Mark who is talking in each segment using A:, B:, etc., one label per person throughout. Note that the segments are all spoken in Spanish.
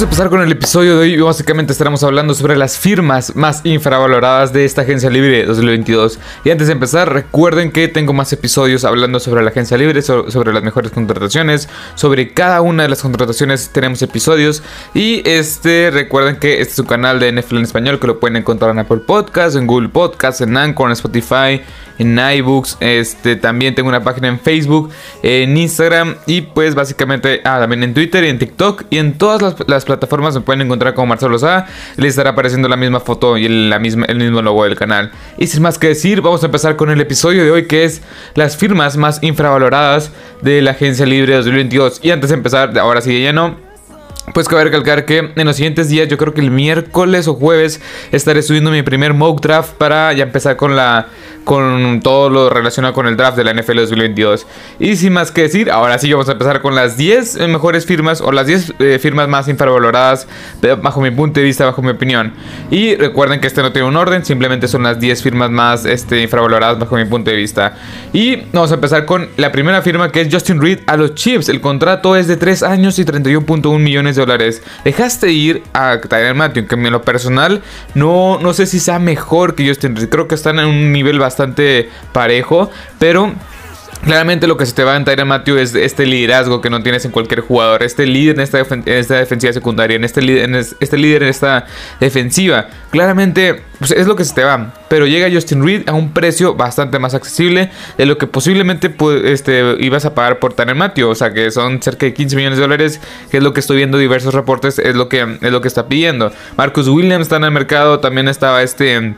A: a empezar con el episodio de hoy. Básicamente estaremos hablando sobre las firmas más infravaloradas de esta agencia libre 2022. Y antes de empezar, recuerden que tengo más episodios hablando sobre la agencia libre, sobre las mejores contrataciones, sobre cada una de las contrataciones tenemos episodios. Y este, recuerden que este es su canal de NFL en español que lo pueden encontrar en Apple Podcasts, en Google Podcasts, en Anchor, en Spotify, en iBooks. Este, también tengo una página en Facebook, en Instagram y pues básicamente, ah, también en Twitter y en TikTok y en todas las las plataformas se pueden encontrar como Marcelo Sá. Les estará apareciendo la misma foto y el, la misma, el mismo logo del canal. Y sin más que decir, vamos a empezar con el episodio de hoy que es las firmas más infravaloradas de la Agencia Libre 2022. Y antes de empezar, ahora sí de lleno, pues cabe recalcar que en los siguientes días, yo creo que el miércoles o jueves, estaré subiendo mi primer mock draft para ya empezar con la con todo lo relacionado con el draft de la NFL 2022. Y sin más que decir, ahora sí vamos a empezar con las 10 mejores firmas o las 10 eh, firmas más infravaloradas bajo mi punto de vista, bajo mi opinión. Y recuerden que este no tiene un orden, simplemente son las 10 firmas más este, infravaloradas bajo mi punto de vista. Y vamos a empezar con la primera firma que es Justin Reed a los Chiefs. El contrato es de 3 años y 31.1 millones de Dejaste ir a Tyler Matthew, que en lo personal no, no sé si sea mejor que Justin Reed. Creo que están en un nivel bastante parejo, pero Claramente lo que se te va en Tyron Matthew es este liderazgo que no tienes en cualquier jugador. Este líder en esta, defensiva secundaria, en este, en este líder en esta defensiva. Claramente pues, es lo que se te va. Pero llega Justin Reed a un precio bastante más accesible de lo que posiblemente este, ibas a pagar por Tyron Matthew. O sea que son cerca de 15 millones de dólares, que es lo que estoy viendo diversos reportes, es lo que, es lo que está pidiendo. Marcus Williams está en el mercado, también estaba este...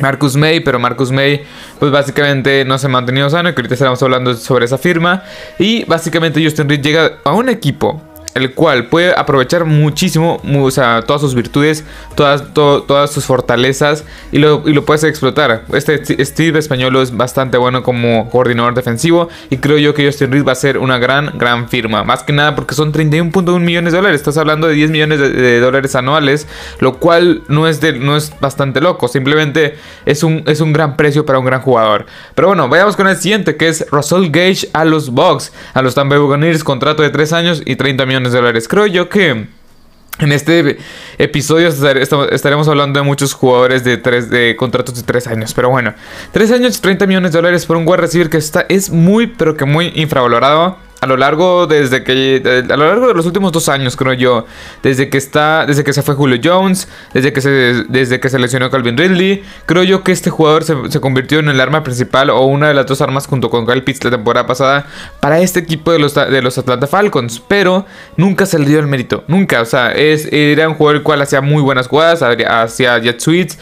A: Marcus May, pero Marcus May pues básicamente no se ha mantenido sano, que ahorita estaremos hablando sobre esa firma. Y básicamente Justin Reed llega a un equipo el cual puede aprovechar muchísimo, o sea, todas sus virtudes, todas, todas sus fortalezas y lo, y lo puedes explotar. Este Steve Español es bastante bueno como coordinador defensivo y creo yo que Justin Reed va a ser una gran, gran firma. Más que nada porque son 31.1 millones de dólares. Estás hablando de 10 millones de, dólares anuales, lo cual no es, de, no es bastante loco. Simplemente es un, es un gran precio para un gran jugador. Pero bueno, vayamos con el siguiente que es Russell Gage a los Bucks, a los Tampa Buccaneers, contrato de 3 años y 30 millones de dólares. Creo yo que en este episodio estaremos hablando de muchos jugadores de, tres, de contratos de 3 años. Pero bueno, 3 años y 30 millones de dólares por un wide receiver que está, es muy, pero que muy infravalorado a lo largo desde que a lo largo de los últimos dos años creo yo desde que está desde que se fue Julio Jones desde que se desde que se lesionó Calvin Ridley creo yo que este jugador se, convirtió en el arma principal o una de las dos armas junto con Kyle Pitts la temporada pasada para este equipo de los de los Atlanta Falcons pero nunca se le dio el mérito nunca o sea es era un jugador el cual hacía muy buenas jugadas hacía jet sweets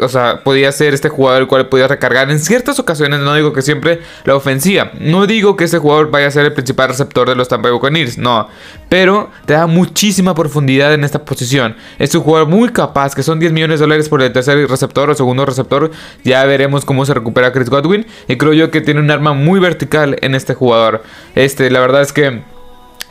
A: o sea podía ser este jugador el cual podía recargar en ciertas ocasiones no digo que siempre la ofensiva no digo que este jugador vaya a ser el principal receptor de los Tampa Bay Buccaneers, no. Pero te da muchísima profundidad en esta posición. Es un jugador muy capaz, que son 10 millones de dólares por el tercer receptor o segundo receptor. Ya veremos cómo se recupera Chris Godwin. Y creo yo que tiene un arma muy vertical en este jugador. Este, la verdad es que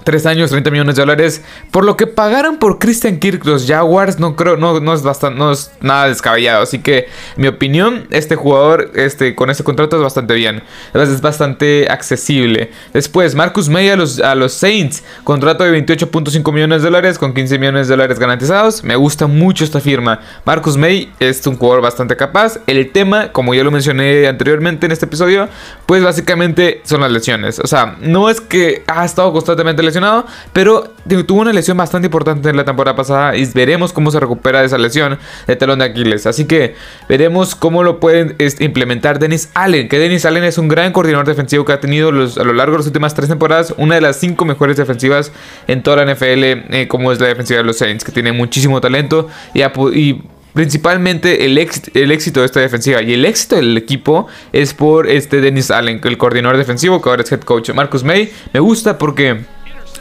A: 3 años, 30 millones de dólares. Por lo que pagaron por Christian Kirk los Jaguars, no creo, no, no es bastante, no es nada descabellado. Así que, mi opinión, este jugador, este, con este contrato es bastante bien. Es bastante accesible. Después, Marcus May a los, a los Saints. Contrato de 28.5 millones de dólares con 15 millones de dólares garantizados. Me gusta mucho esta firma. Marcus May es un jugador bastante capaz. El tema, como ya lo mencioné anteriormente en este episodio, pues básicamente son las lesiones. O sea, no es que ha estado constantemente lesionado pero tuvo una lesión bastante importante en la temporada pasada y veremos cómo se recupera de esa lesión de talón de Aquiles. Así que veremos cómo lo pueden implementar Dennis Allen, que Dennis Allen es un gran coordinador defensivo que ha tenido a lo largo de las últimas tres temporadas una de las cinco mejores defensivas en toda la NFL, eh, como es la defensiva de los Saints, que tiene muchísimo talento y, principalmente el, el, éxito de esta defensiva y el éxito del equipo es por este Dennis Allen, el coordinador defensivo que ahora es head coach. Marcus May me gusta porque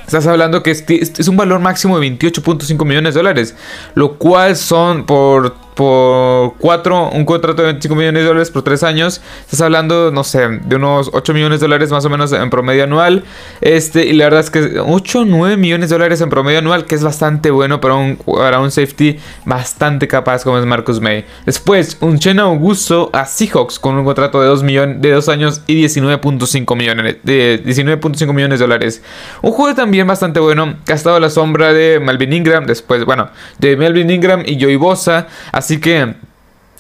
A: Estás hablando que es un valor máximo de 28.5 millones de dólares, lo cual son por por 4, un contrato de 25 millones de dólares por 3 años. Estás hablando, no sé, de unos 8 millones de dólares más o menos en promedio anual. Este, y la verdad es que 8 9 millones de dólares en promedio anual, que es bastante bueno para un, para un safety bastante capaz como es Marcus May. Después, un Chen Augusto a Seahawks con un contrato de 2, millones, de 2 años y 19.5 millones de 19.5 millones de dólares. Un juego también bastante bueno que ha estado a la sombra de Melvin Ingram, después, bueno, de Melvin Ingram y Joey Bosa. Así que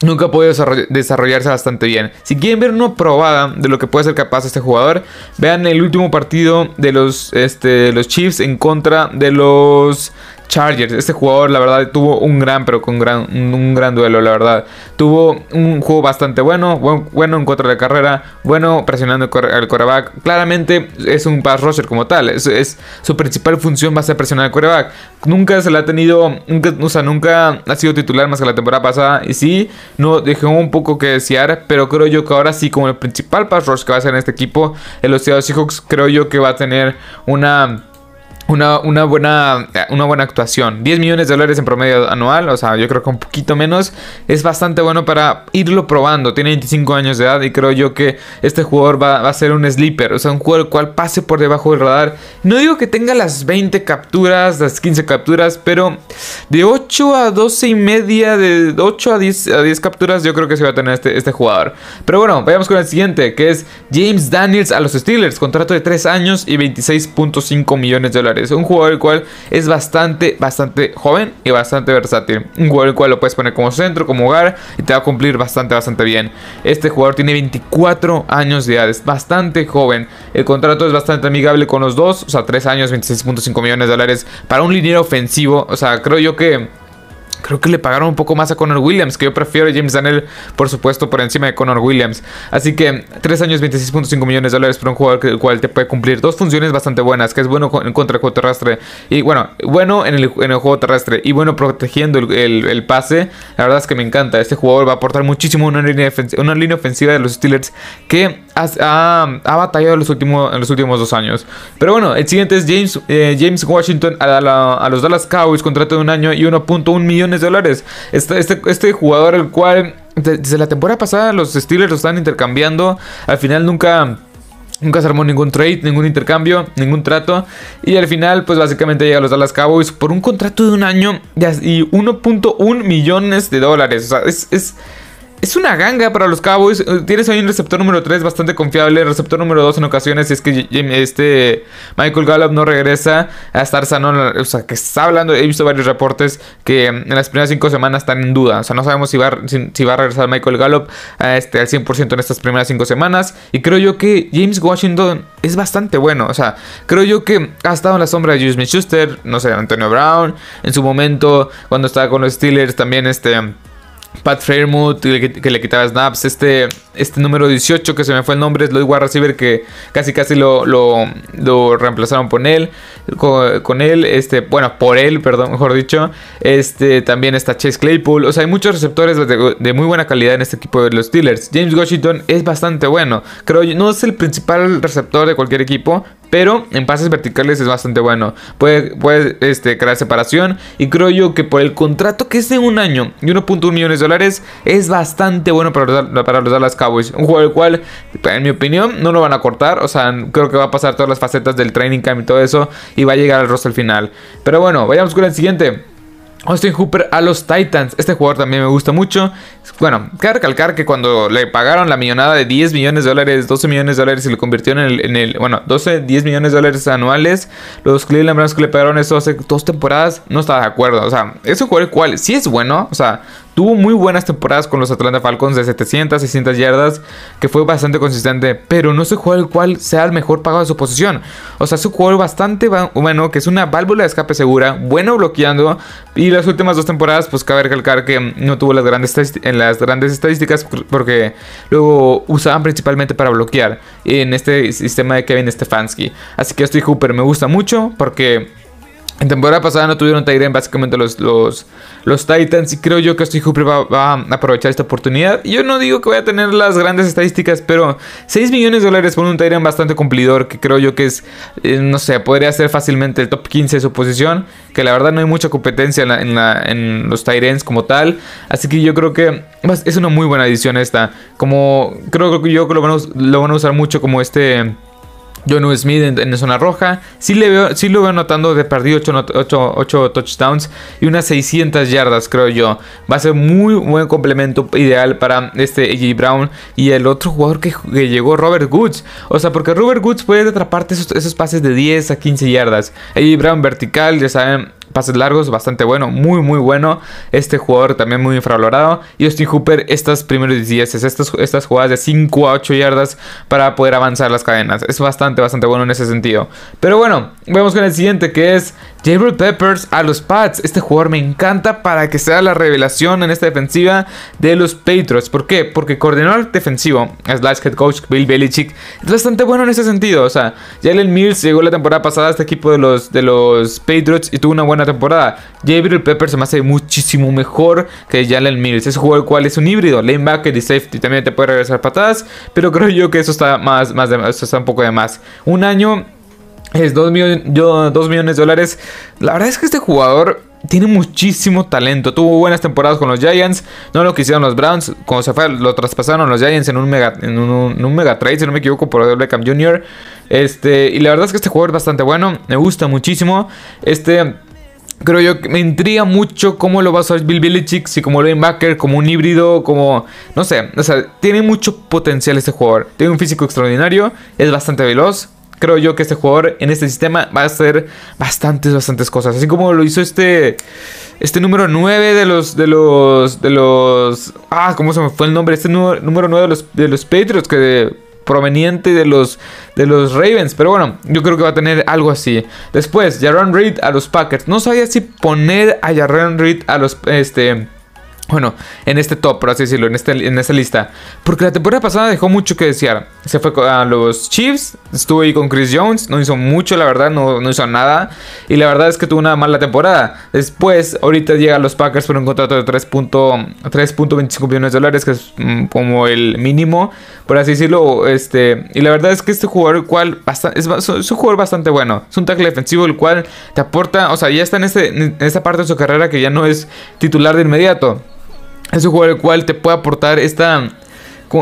A: nunca puede desarrollarse bastante bien. Si quieren ver una probada de lo que puede ser capaz este jugador, vean el último partido de los, este, los Chiefs en contra de los Chargers. Este jugador, la verdad, tuvo un gran, pero con gran, un gran duelo, la verdad. Tuvo un juego bastante bueno, bueno en contra de carrera, bueno presionando al coreback. Claramente es un pass rusher como tal. Es, su principal función va a ser presionar al coreback. Nunca se le ha tenido, nunca, o sea, nunca ha sido titular más que la temporada pasada. Y sí, no dejó un poco que desear, pero creo yo que ahora sí, como el principal pass rush que va a ser en este equipo, en los Seahawks, creo yo que va a tener una una, una, buena, una buena actuación. 10 millones de dólares en promedio anual, o sea, yo creo que un poquito menos. Es bastante bueno para irlo probando. Tiene 25 años de edad y creo yo que este jugador va, a ser un sleeper. O sea, un jugador el cual pase por debajo del radar. No digo que tenga las 20 capturas, las 15 capturas, pero de 8 a 12 y media, de 8 a 10, a 10 capturas, yo creo que se va a tener este, este jugador. Pero bueno, vayamos con el siguiente, que es James Daniels a los Steelers. Contrato de 3 años y 26.5 millones de dólares. Es un jugador el cual es bastante, bastante joven y bastante versátil. Un jugador el cual lo puedes poner como centro, como hogar y te va a cumplir bastante, bastante bien. Este jugador tiene 24 años de edad, es bastante joven. El contrato es bastante amigable con los dos, o sea, 3 años, 26.5 millones de dólares para un liniero ofensivo. O sea, creo yo que Creo que le pagaron un poco más a Connor Williams, que yo prefiero a James Daniel, por supuesto, por encima de Connor Williams. Así que 3 años, 26.5 millones de dólares por un jugador que, el cual te puede cumplir dos funciones bastante buenas, que es bueno en contra del juego terrestre y bueno, bueno en el, el juego terrestre y bueno protegiendo el, pase. La verdad es que me encanta. Este jugador va a aportar muchísimo una línea, una línea ofensiva de los Steelers que ha, batallado en los, últimos, en los últimos dos años. Pero bueno, el siguiente es James, eh, James Washington a, los Dallas Cowboys, contrato de un año y 1.1 millones de dólares. Este, este, este jugador, el cual desde la temporada pasada los Steelers lo están intercambiando, al final nunca... Nunca se armó ningún trade, ningún intercambio, ningún trato. Y al final, pues básicamente llega a los Dallas Cowboys por un contrato de un año y 1.1 millones de dólares. O sea, es, es es una ganga para los Cowboys. Eh, tienes ahí un receptor número 3 bastante confiable. Receptor número 2 en ocasiones. es que este Michael Gallup no regresa a estar sano. O sea, que está hablando. He visto varios reportes que en las primeras 5 semanas están en duda. O sea, no sabemos si va, si, va a regresar Michael Gallup a este, al 100% en estas primeras 5 semanas. Y creo yo que James Washington es bastante bueno. O sea, creo yo que ha estado en la sombra de Justin Schuster. No sé, Antonio Brown. En su momento, cuando estaba con los Steelers, también este. Pat Fairmouth que, le quitaba snaps. Este, este número 18 que se me fue el nombre es Lloyd War Receiver que casi casi lo, lo, reemplazaron por él. Con, él, este, bueno, por él, perdón, mejor dicho. Este, también está Chase Claypool. O sea, hay muchos receptores de, de, muy buena calidad en este equipo de los Steelers. James Washington es bastante bueno. Creo no es el principal receptor de cualquier equipo, pero en pases verticales es bastante bueno. Puede, puede este, crear separación. Y creo yo que por el contrato que es de un año y 1.1 millones de dólares, es bastante bueno para los, para los Dallas Cowboys. Un juego el cual, en mi opinión, no lo van a cortar. O sea, creo que va a pasar todas las facetas del training camp y todo eso. Y va a llegar al rostro al final. Pero bueno, vayamos con el siguiente. Austin Hooper a los Titans. Este jugador también me gusta mucho. Bueno, cabe recalcar que cuando le pagaron la millonada de 10 millones de dólares, 12 millones de dólares y lo convirtió en el, en el bueno, 12, 10 millones de dólares anuales, los Cleveland Browns que le pagaron eso hace dos temporadas, no estaba de acuerdo. O sea, es un jugador cual sí es bueno, o sea, Tuvo muy buenas temporadas con los Atlanta Falcons de 700, 600 yardas, que fue bastante consistente, pero no es un el cual sea el mejor pagado de su posición. O sea, es un jugador bastante bueno, que es una válvula de escape segura, bueno bloqueando, y las últimas dos temporadas, pues cabe recalcar que no tuvo las grandes, en las grandes estadísticas porque luego usaban principalmente para bloquear en este sistema de Kevin Stefanski. Así que estoy Hooper me gusta mucho porque En temporada pasada no tuvieron Tyrion básicamente los, los, los Titans y creo yo que Austin Hooper va, a aprovechar esta oportunidad. Yo no digo que vaya a tener las grandes estadísticas, pero 6 millones de dólares por un Tyrion bastante cumplidor que creo yo que es, eh, no sé, podría ser fácilmente el top 15 de su posición, que la verdad no hay mucha competencia en, los Tyrants como tal, así que yo creo que es una muy buena edición esta, como creo que yo lo lo van a usar mucho como este John Smith en, zona roja. Sí, veo, sí lo veo notando de perdido 8, touchdowns y unas 600 yardas, creo yo. Va a ser muy buen complemento ideal para este AJ Brown y el otro jugador que, llegó, Robert Woods. O sea, porque Robert Woods puede atraparte esos, esos pases de 10 a 15 yardas. AJ Brown vertical, ya saben, pases largos, bastante bueno, muy muy bueno. Este jugador también muy infravalorado. Y Austin Hooper, estas primeros 10, estas, estas jugadas de 5 a 8 yardas para poder avanzar las cadenas. Es bastante, bastante bueno en ese sentido. Pero bueno, vamos con el siguiente que es Jabril Peppers a los Pats. Este jugador me encanta para que sea la revelación en esta defensiva de los Patriots. ¿Por qué? Porque coordinador defensivo, slash head coach Bill Belichick, es bastante bueno en ese sentido. O sea, Jalen Mills llegó la temporada pasada a este equipo de los, de los Patriots y tuvo una buena temporada. Jabril Peppers se me hace muchísimo mejor que Jalen Mills. Es un jugador cual es un híbrido, lanebacker y safety. También te puede regresar patadas, pero creo yo que eso está más, más de, eso está un poco de más. Un año es 2 millones, de dólares. La verdad es que este jugador tiene muchísimo talento. Tuvo buenas temporadas con los Giants. No lo quisieron los Browns. Cuando se fue, lo traspasaron los Giants en un mega, en un, mega trade, si no me equivoco, por el Beckham Jr. Este, y la verdad es que este jugador es bastante bueno. Me gusta muchísimo. Este. Creo yo que me intriga mucho cómo lo va a usar Bill Belichick, si como linebacker, como un híbrido, como... No sé, o sea, tiene mucho potencial este jugador. Tiene un físico extraordinario, es bastante veloz, creo yo que este jugador en este sistema va a hacer bastantes, bastantes cosas. Así como lo hizo este. Este número 9 de los. De los. De los. Ah, ¿cómo se me fue el nombre? Este número, número 9 de los, de los Patriots. Que proveniente de los, de los Ravens. Pero bueno, yo creo que va a tener algo así. Después, Jaron Reed a los Packers. No sabía si poner a Jaron Reed a los. Este bueno, en este top, por así decirlo, en, este, en esta lista. Porque la temporada pasada dejó mucho que desear. Se fue a los Chiefs, estuvo ahí con Chris Jones, no hizo mucho, la verdad, no, no hizo nada. Y la verdad es que tuvo una mala temporada. Después, ahorita llega a los Packers por un contrato de 3.25 millones de dólares, que es mm, como el mínimo, por así decirlo. Este, y la verdad es que este jugador, el cual es, un jugador bastante bueno. Es un tackle defensivo, el cual te aporta, o sea, ya está en, este, en esta parte de su carrera que ya no es titular de inmediato. Es un jugador el cual te puede aportar esta,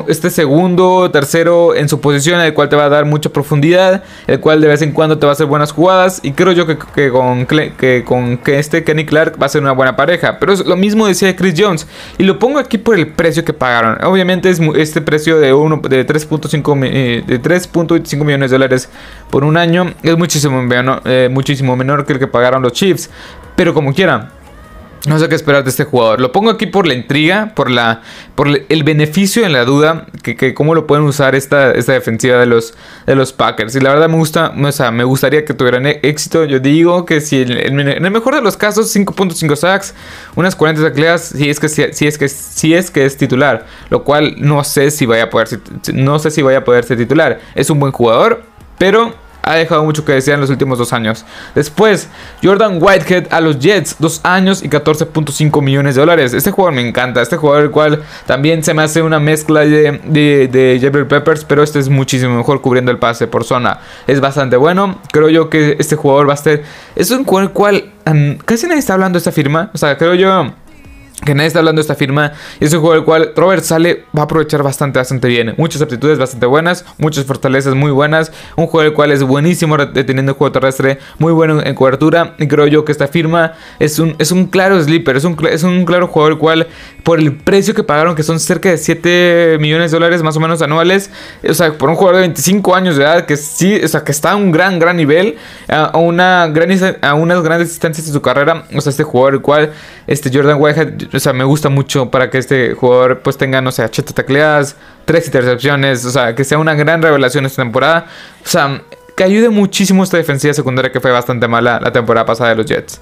A: este segundo, tercero en su posición, el cual te va a dar mucha profundidad, el cual de vez en cuando te va a hacer buenas jugadas. Y creo yo que, con, que con que este Kenny Clark va a ser una buena pareja. Pero es lo mismo decía Chris Jones. Y lo pongo aquí por el precio que pagaron. Obviamente es este precio de, uno, de 3.5 eh, de 3.25 millones de dólares por un año. Es muchísimo, eh, muchísimo menor que el que pagaron los Chiefs. Pero como quieran no sé qué esperar de este jugador. Lo pongo aquí por la intriga, por la por el beneficio en la duda, que, cómo lo pueden usar esta, esta defensiva de los, de los Packers. Y la verdad me gusta, o sea, me gustaría que tuvieran e-, éxito. Yo digo que si en, el mejor de los casos 5.5 sacks, unas 40 tacleas, si es que es que es que es titular, lo cual no sé si vaya a poder no sé si vaya a poder ser titular. Es un buen jugador, pero ha dejado mucho que desear en los últimos dos años. Después, Jordan Whitehead a los Jets, dos años y 14.5 millones de dólares. Este jugador me encanta, este jugador el cual también se me hace una mezcla de, de, Peppers, pero este es muchísimo mejor cubriendo el pase por zona. Es bastante bueno, creo yo que este jugador va a ser... Es un jugador el cual casi nadie está hablando de esta firma, o sea, creo yo que nadie está hablando de esta firma. Y es un juego del cual Robert Sale va a aprovechar bastante, bastante bien. Muchas aptitudes bastante buenas, muchas fortalezas muy buenas. Un juego del cual es buenísimo deteniendo el juego terrestre, muy bueno en cobertura. Y creo yo que esta firma es un, es un claro sleeper, es un, es un claro jugador el cual, por el precio que pagaron, que son cerca de 7 millones de dólares más o menos anuales, o sea, por un jugador de 25 años de edad, que sí, o sea, que está a un gran, gran nivel, a, una gran, a unas grandes distancias de su carrera. O sea, este jugador el cual, este Jordan Whitehead o sea, me gusta mucho para que este jugador pues tenga, no sé, 80 tacleadas, 3 intercepciones, o sea, que sea una gran revelación esta temporada. O sea, que ayude muchísimo esta defensiva secundaria que fue bastante mala la temporada pasada de los Jets.